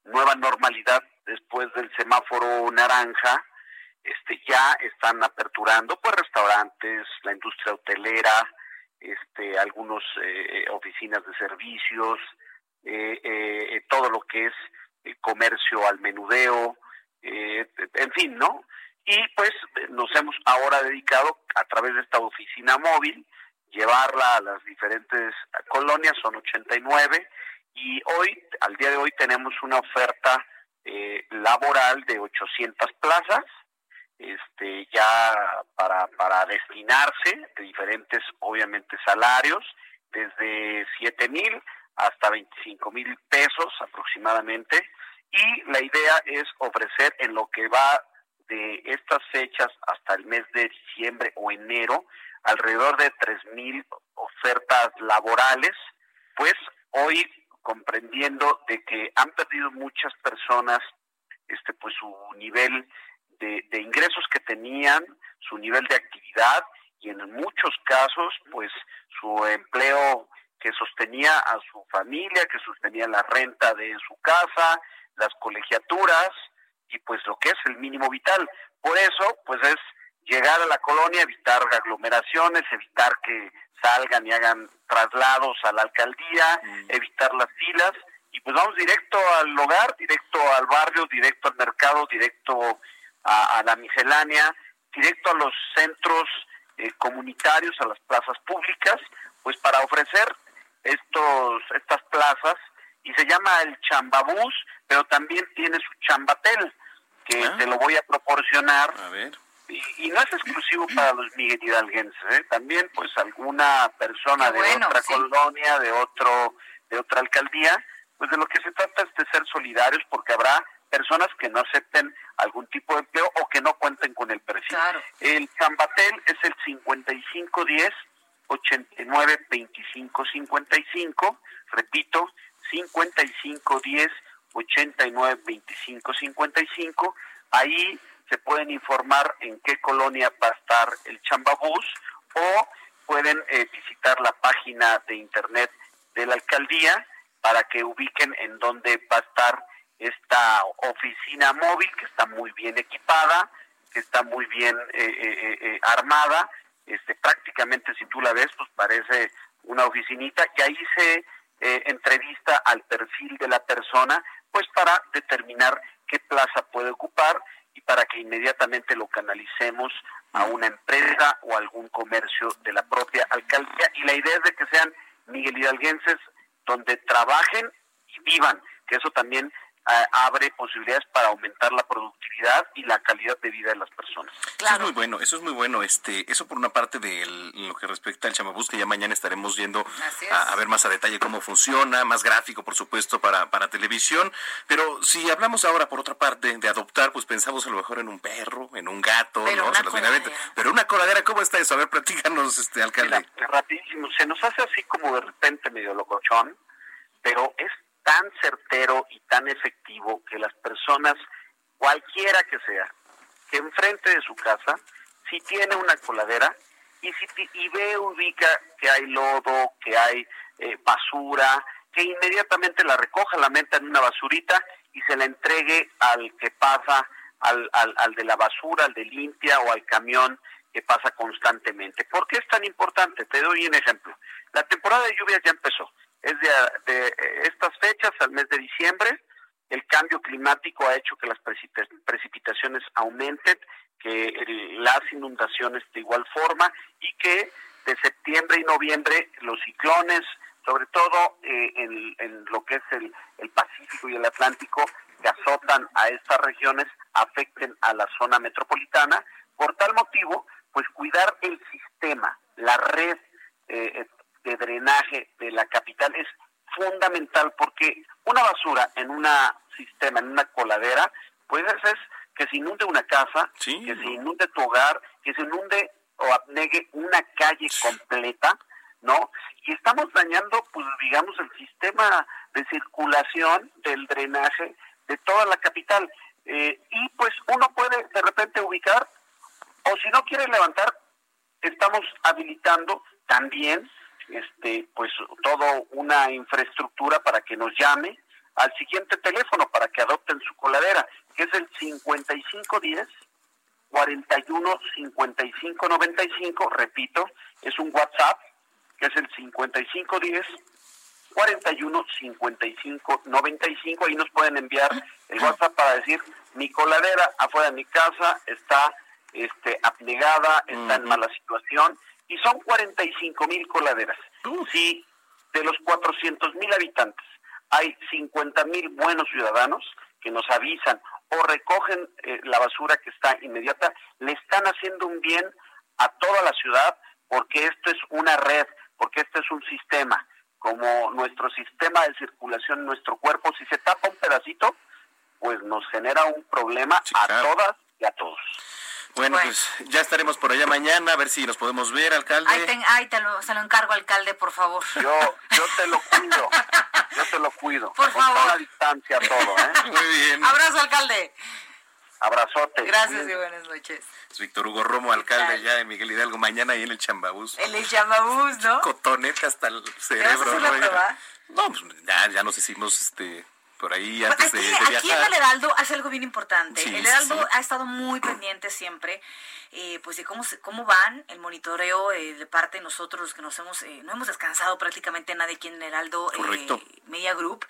L: nueva normalidad después del semáforo naranja este ya están aperturando pues restaurantes la industria hotelera este algunos oficinas de servicios todo lo que es comercio al menudeo en fin no y pues nos hemos ahora dedicado a través de esta oficina móvil llevarla a las diferentes colonias, son 89, y hoy, al día de hoy, tenemos una oferta eh, laboral de 800 plazas, este, ya para, para destinarse de diferentes, obviamente, salarios, desde 7 mil hasta 25 mil pesos aproximadamente, y la idea es ofrecer en lo que va de estas fechas hasta el mes de diciembre o enero alrededor de 3.000 ofertas laborales, pues hoy comprendiendo de que han perdido muchas personas este pues su nivel de, de ingresos que tenían, su nivel de actividad y en muchos casos pues su empleo que sostenía a su familia, que sostenía la renta de su casa, las colegiaturas y pues lo que es el mínimo vital. Por eso pues es llegar a la colonia, evitar aglomeraciones, evitar que salgan y hagan traslados a la alcaldía, mm. evitar las filas y pues vamos directo al hogar, directo al barrio, directo al mercado, directo a, la miscelánea, directo a los centros eh, comunitarios, a las plazas públicas, pues para ofrecer estos estas plazas y se llama el chambabús, pero también tiene su chambatel que ah. te lo voy a proporcionar.
C: A ver
L: y, no es exclusivo para los Miguel Hidalguenses, ¿eh? también pues alguna persona de otra colonia, de otro de otra alcaldía, pues de lo que se trata es de ser solidarios porque habrá personas que no acepten algún tipo de empleo o que no cuenten con el perfil. El Zambatel es el 5510 89 25 55, repito, 5510 89 25 55, ahí se pueden informar en qué colonia va a estar el chambabús o pueden eh, visitar la página de internet de la alcaldía para que ubiquen en dónde va a estar esta oficina móvil que está muy bien equipada, que está muy bien eh, eh, armada, este prácticamente si tú la ves pues parece una oficinita y ahí se entrevista al perfil de la persona pues para determinar qué plaza puede ocupar y para que inmediatamente lo canalicemos a una empresa o algún comercio de la propia alcaldía. Y la idea es de que sean Miguel Hidalguenses donde trabajen y vivan, que eso también abre posibilidades para aumentar la productividad y la calidad de vida de las personas.
C: Eso es muy bueno, eso es muy bueno. Este, eso por una parte de lo que respecta al chamabús, que ya mañana estaremos viendo a, ver más a detalle cómo funciona, más gráfico, por supuesto, para, para televisión. Pero si hablamos ahora, por otra parte, de adoptar, pues pensamos a lo mejor en un perro, en un gato,
D: pero
C: ¿no?
D: Una
C: pero una coladera, ¿cómo está eso? A ver, platícanos, este alcalde.
L: rapidísimo, se nos hace así como de repente medio locochón, pero es tan certero y tan efectivo que las personas, cualquiera que sea, que enfrente de su casa, si tiene una coladera y, si, y ve, ubica que hay lodo, que hay eh, basura, que inmediatamente la recoja, la meta en una basurita y se la entregue al que pasa, al, al, al de la basura, al de limpia o al camión que pasa constantemente. ¿Por qué es tan importante? Te doy un ejemplo. La temporada de lluvias ya empezó es de, eh, estas fechas, al mes de diciembre. El cambio climático ha hecho que las precipitaciones aumenten, que las inundaciones de igual forma y que de septiembre y noviembre los ciclones, sobre todo eh, en, lo que es el, el Pacífico y el Atlántico, que azotan a estas regiones, afecten a la zona metropolitana. Por tal motivo, pues cuidar el sistema, la red eh, de drenaje de la capital es fundamental porque una basura en un sistema, en una coladera, pues es que se inunde una casa, que se inunde tu hogar, que se inunde o abnegue una calle completa, ¿no? Y estamos dañando, pues digamos, el sistema de circulación del drenaje de toda la capital. Eh, y pues uno puede de repente ubicar, o si no quiere levantar, estamos habilitando también este pues todo una infraestructura para que nos llame al siguiente teléfono para que adopten su coladera, que es el 5510 41 55 95, repito, es un WhatsApp, que es el 5510 41 55 95, ahí nos pueden enviar el WhatsApp para decir, mi coladera afuera de mi casa está este abnegada, está en mala situación, y son 45 mil coladeras. Si de los 400 mil habitantes hay 50 mil buenos ciudadanos que nos avisan o recogen eh, la basura que está inmediata, le están haciendo un bien a toda la ciudad porque esto es una red, porque este es un sistema, como nuestro sistema de circulación en nuestro cuerpo, si se tapa un pedacito, pues nos genera un problema a todas y a todos.
C: Bueno, pues ya estaremos por allá mañana a ver si nos podemos ver, alcalde.
D: Ay, te, lo, se lo encargo, alcalde, por favor.
L: Yo, yo te lo cuido, yo te lo cuido.
D: Por
L: Con
D: favor.
L: toda distancia todo, ¿eh? *laughs*
C: Muy bien.
D: Abrazo, alcalde.
L: Abrazote.
D: Gracias y buenas noches.
C: Es Víctor Hugo Romo, alcalde ya de Miguel Hidalgo, mañana ahí en el Chambabús.
D: El el llamabús, ¿no?
C: Cotonete hasta el
D: ¿Te vas a
C: cerebro.
D: hacer la
C: ¿no?
D: prueba?
C: No, pues ya, ya nos hicimos este por ahí
D: Pues
C: antes
D: aquí,
C: de, de
D: aquí en
C: viajar.
D: el Heraldo hace algo bien importante.
C: Sí,
D: el Heraldo
C: sí.
D: ha estado muy pendiente siempre, eh, pues de cómo se- cómo van el monitoreo eh, de parte de nosotros los que nos hemos eh, no hemos descansado prácticamente nadie aquí en el Heraldo eh. Media Group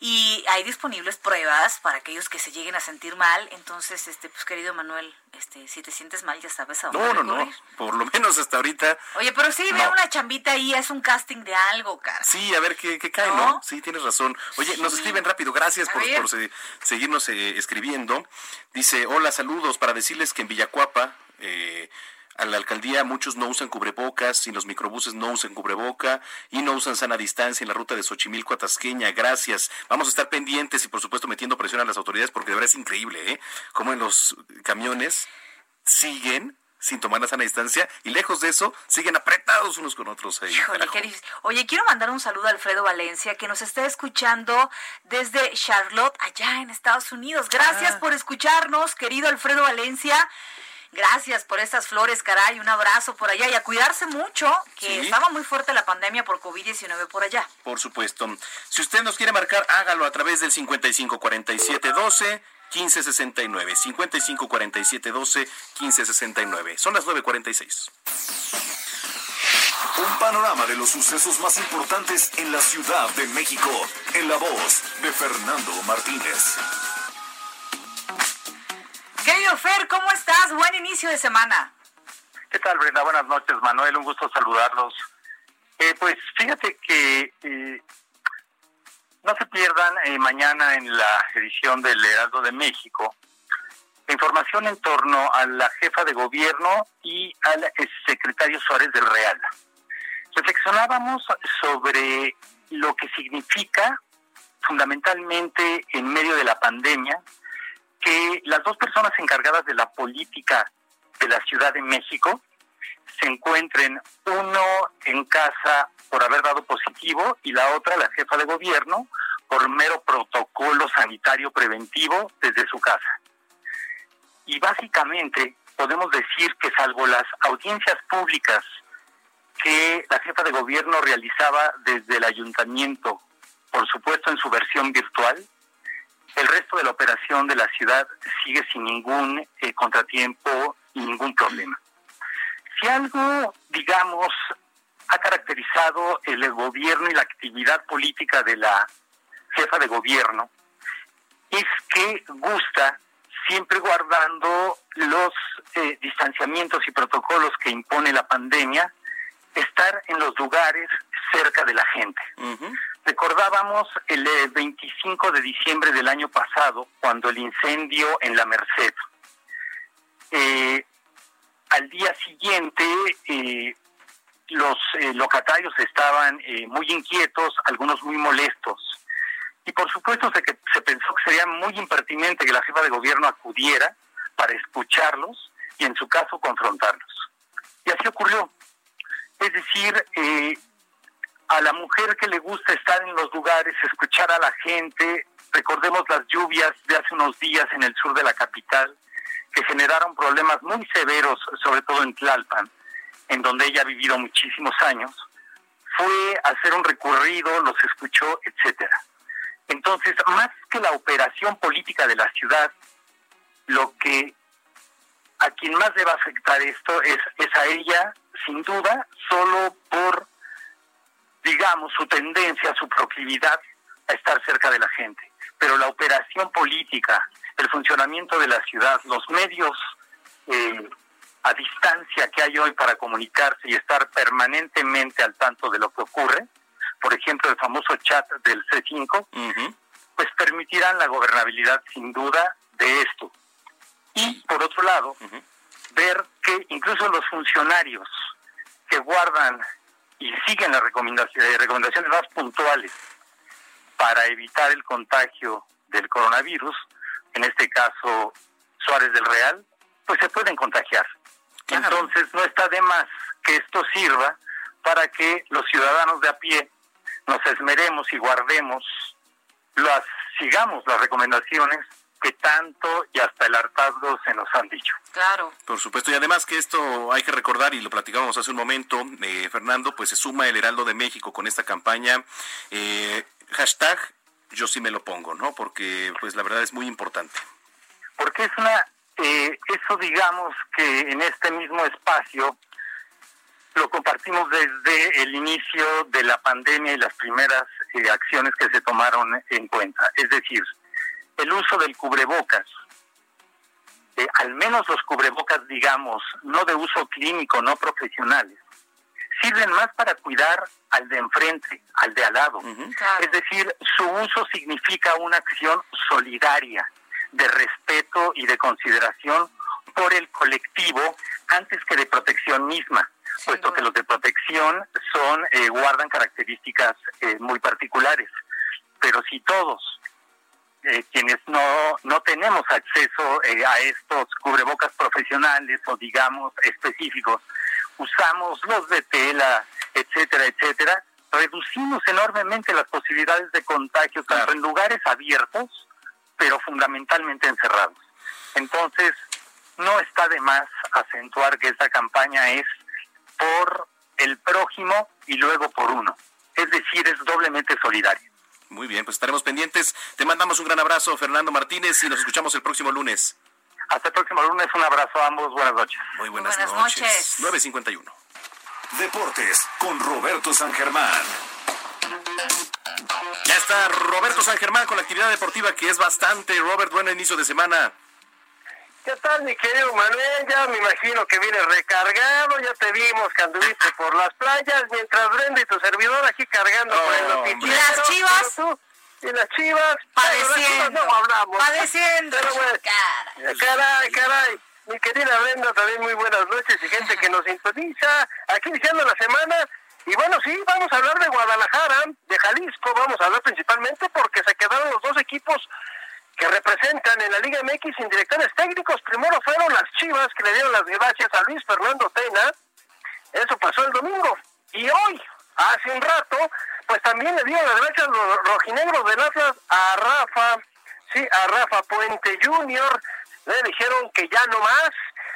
D: y hay disponibles pruebas para aquellos que se lleguen a sentir mal. Entonces, este, pues querido Manuel, este, si te sientes mal ya sabes a dónde
C: No, no, no. Por lo menos hasta ahorita.
D: Oye, pero sí, ve
C: No.
D: una chambita ahí, es un casting de algo, cara.
C: Sí, a ver qué, qué cae,
D: ¿No?
C: ¿no? Sí, tienes razón. Oye, nos escriben rápido. Gracias por,
D: ver.
C: por se- seguirnos eh, escribiendo. Dice, hola, saludos. Para decirles que en Villacuapa, eh, a la alcaldía, muchos no usan cubrebocas y los microbuses no usan cubreboca y no usan sana distancia en la ruta de Xochimilco a Tasqueña. Gracias. Vamos a estar pendientes y, por supuesto, metiendo presión a las autoridades porque de verdad es increíble, ¿eh? Como en los camiones siguen sin tomar la sana distancia y lejos de eso siguen apretados unos con otros ahí.
D: Híjole,
C: carajo.
D: qué difícil. Oye, quiero mandar un saludo a Alfredo Valencia, que nos está escuchando desde Charlotte, allá en Estados Unidos. Gracias
C: Ah.
D: por escucharnos, querido Alfredo Valencia. Gracias por estas flores, caray. Un abrazo por allá y a cuidarse mucho, que
C: Sí.
D: estaba muy fuerte la pandemia por COVID-19 por allá.
C: Por supuesto. Si usted nos quiere marcar, hágalo a través del 554712 1569. 554712 1569. Son las 946.
B: Un panorama de los sucesos más importantes en la Ciudad de México, en la voz de Fernando Martínez.
D: Querido Fer, ¿cómo estás? Buen inicio de semana.
M: ¿Qué tal, Brenda? Buenas noches, Manuel. Un gusto saludarlos. Eh, pues fíjate que eh, no se pierdan eh, mañana en la edición del Heraldo de México información en torno a la jefa de gobierno y al secretario Suárez del Real. Reflexionábamos sobre lo que significa fundamentalmente en medio de la pandemia que las dos personas encargadas de la política de la Ciudad de México se encuentren uno en casa por haber dado positivo y la otra, la jefa de gobierno, por mero protocolo sanitario preventivo desde su casa. Y básicamente podemos decir que salvo las audiencias públicas que la jefa de gobierno realizaba desde el ayuntamiento, por supuesto en su versión virtual, el resto de la operación de la ciudad sigue sin ningún eh, contratiempo y ningún problema. Si algo, digamos, ha caracterizado el gobierno y la actividad política de la jefa de gobierno, es que gusta, siempre guardando los eh, distanciamientos y protocolos que impone la pandemia, estar en los lugares cerca de la gente. Recordábamos el eh, 25 de diciembre del año pasado, cuando el incendio en la Merced. Eh, al día siguiente, eh, los eh, locatarios estaban eh, muy inquietos, algunos muy molestos. Y por supuesto se, que, se pensó que sería muy impertinente que la jefa de gobierno acudiera para escucharlos y en su caso confrontarlos. Y así ocurrió. Es decir, eh, a la mujer que le gusta estar en los lugares, escuchar a la gente. Recordemos las lluvias de hace unos días en el sur de la capital, que generaron problemas muy severos, sobre todo en Tlalpan, en donde ella ha vivido muchísimos años. Fue a hacer un recorrido, los escuchó, etcétera. Entonces, más que la operación política de la ciudad, lo que a quien más le va a afectar esto es, es a ella, sin duda, solo por digamos, su tendencia, su proclividad a estar cerca de la gente. Pero la operación política, el funcionamiento de la ciudad, los medios eh, a distancia que hay hoy para comunicarse y estar permanentemente al tanto de lo que ocurre, por ejemplo, el famoso chat del C5, pues permitirán la gobernabilidad sin duda de esto. Y por otro lado, ver que incluso los funcionarios que guardan y siguen las recomendaciones, eh, recomendaciones más puntuales para evitar el contagio del coronavirus, en este caso Suárez del Real, pues se pueden contagiar. Entonces no está de más que esto sirva para que los ciudadanos de a pie nos esmeremos y guardemos, las, sigamos las recomendaciones que tanto y hasta el hartazgo se nos han dicho.
D: Claro.
C: Por supuesto, y además que esto hay que recordar, y lo platicábamos hace un momento, eh, Fernando, pues se suma el Heraldo de México con esta campaña, eh, hashtag yo sí me lo pongo, ¿no? Porque pues la verdad es muy importante.
M: Porque es una, eh, eso digamos que en este mismo espacio lo compartimos desde el inicio de la pandemia y las primeras eh, acciones que se tomaron en cuenta. Es decir, el uso del cubrebocas, eh, al menos los cubrebocas, digamos, no de uso clínico, no profesionales, sirven más para cuidar al de enfrente, al de al lado. Es decir, su uso significa una acción solidaria, de respeto y de consideración por el colectivo antes que de protección misma, puesto que los de protección son eh, guardan características eh, muy particulares. Pero si todos eh, quienes no, no tenemos acceso eh, a estos cubrebocas profesionales o digamos específicos, usamos los de tela, etcétera, etcétera, reducimos enormemente las posibilidades de contagio, tanto en lugares abiertos, pero fundamentalmente encerrados. Entonces, no está de más acentuar que esta campaña es por el prójimo y luego por uno. Es decir, es doblemente solidaria.
C: Muy bien, pues estaremos pendientes. Te mandamos un gran abrazo, Fernando Martínez, y nos escuchamos el próximo lunes.
M: Hasta el próximo lunes, un abrazo a ambos, buenas noches.
C: Muy buenas, noches. 9.51.
B: Deportes con Roberto San Germán.
C: Ya está Roberto San Germán con la actividad deportiva que es bastante. Robert, buen inicio de semana.
N: ¿Qué tal, mi querido Manuel? Ya me imagino que vienes recargado, ya te vimos que anduviste por las playas, mientras Brenda y tu servidor aquí cargando por el noticiero.
D: ¿Y las chivas?
N: y las chivas.
D: Padeciendo.
N: no hablamos.
D: Padeciendo.
N: Pero bueno, caray, caray. Mi querida Brenda, también muy buenas noches y gente que nos sintoniza. Aquí iniciando la semana. Y bueno, sí, vamos a hablar de Guadalajara, de Jalisco, vamos a hablar principalmente porque se quedaron los dos equipos que representan en la Liga MX sin directores técnicos. Primero fueron las Chivas que le dieron las gracias a Luis Fernando Tena. Eso pasó el domingo. Y hoy, hace un rato, pues también le dieron las gracias los rojinegros del Atlas a Rafa, sí, a Rafa Puente Jr. Le dijeron que ya no más.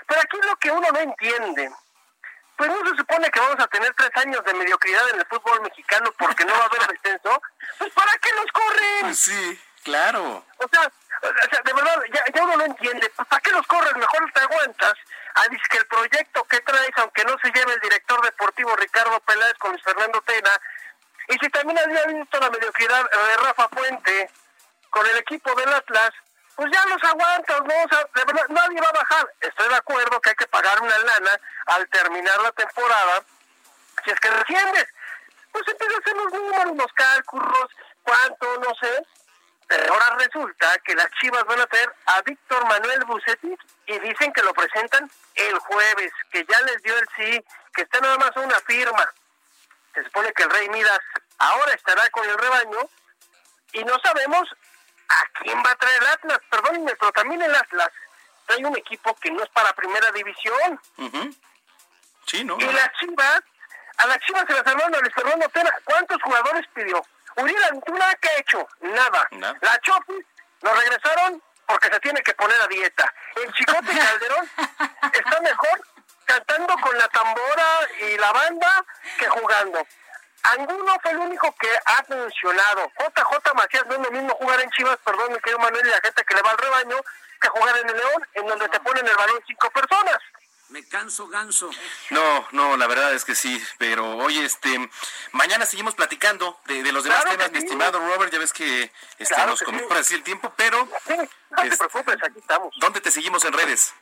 N: Pero aquí lo que uno no entiende. Pues no se supone que vamos a tener tres años de mediocridad en el fútbol mexicano porque no va a haber descenso. Pues ¿para qué los corren?
C: Sí. Claro.
N: O sea, o sea de verdad, ya, ya, uno no entiende. Pues, ¿Para qué los corres? Mejor te aguantas. A que el proyecto que traes, aunque no se lleve el director deportivo Ricardo Peláez con Luis Fernando Tena, y si también había visto la mediocridad de Rafa Puente con el equipo del Atlas, pues ya los aguantas, ¿no? O de verdad, nadie va a bajar. Estoy de acuerdo que hay que pagar una lana al terminar la temporada. Si es que desciendes, pues empieza a hacer los números, los cálculos, cuánto, no sé pero ahora resulta que las Chivas van a tener a Víctor Manuel Bucetis y dicen que lo presentan el jueves, que ya les dio el sí, que está nada más una firma. Se supone que el Rey Midas ahora estará con el rebaño y no sabemos a quién va a traer el Atlas. Perdónenme, pero también el Atlas trae un equipo que no es para primera división.
C: Sí, ¿no?
N: Y las Chivas A las Chivas se las armaron a Luis Fernando Tena. ¿Cuántos jugadores pidió? Uriel Antuna, ¿qué ha hecho? Nada. La Chofis lo regresaron porque se tiene que poner a dieta. El Chicote *laughs* Calderón está mejor cantando con la tambora y la banda que jugando. Angulo fue el único que ha funcionado. JJ Macías no es lo mismo jugar en Chivas, perdón, mi querido Manuel y la gente que le va al rebaño, que jugar en el León, en donde te ponen el balón cinco personas.
O: Me canso ganso.
C: No, no, la verdad es que sí, pero hoy este mañana seguimos platicando de, los demás temas, mi estimado Robert, ya ves que este, nos comió para así el tiempo, pero
N: no te preocupes, aquí estamos.
C: ¿Dónde te seguimos en redes?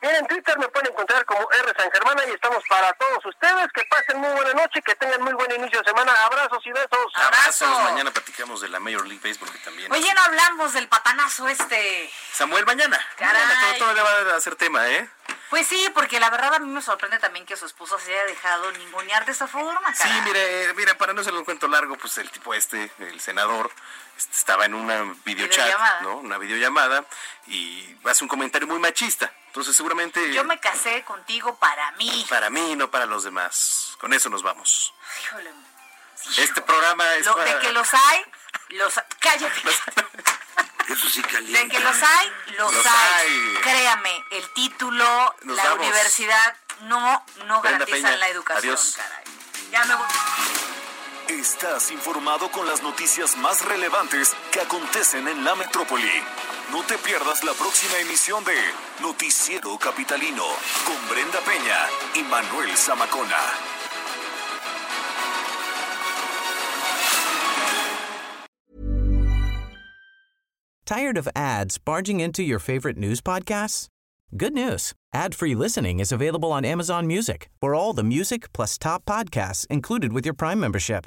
N: En Twitter me pueden encontrar como R San Germán y estamos para todos ustedes. Que pasen muy buena noche, que tengan muy buen inicio de semana. Abrazos y besos.
C: Abrazos. Mañana platicamos de la Major League Baseball también.
D: Oye, no hablamos del patanazo este.
C: Samuel, mañana.
D: Caray.
C: Mañana todo, va a ser tema, ¿eh?
D: Pues sí, porque la verdad a mí me sorprende también que su esposa se haya dejado ningunear de esa forma.
C: Sí, mire, mira, para no ser un cuento largo, pues el tipo este, el senador, estaba en una videochat, ¿no? Una videollamada y hace un comentario muy machista. Entonces seguramente...
D: Yo me casé contigo para mí.
C: Para mí, no para los demás. Con eso nos vamos. Híjole. Este programa es
D: De que los hay, los... Cállate. *laughs*
O: Eso sí caliente.
D: De que los hay, los, hay. Créame, el título, la universidad no, no garantizan la educación,
C: Adiós.
D: caray. Ya me voy.
B: Estás informado con las noticias más relevantes que acontecen en la metrópoli. No te pierdas la próxima emisión de Noticiero Capitalino con Brenda Peña y Manuel Zamacona.
P: Tired of ads barging into your favorite news podcasts? Good news. Ad-free listening is available on Amazon Music for all the music plus top podcasts included with your Prime membership.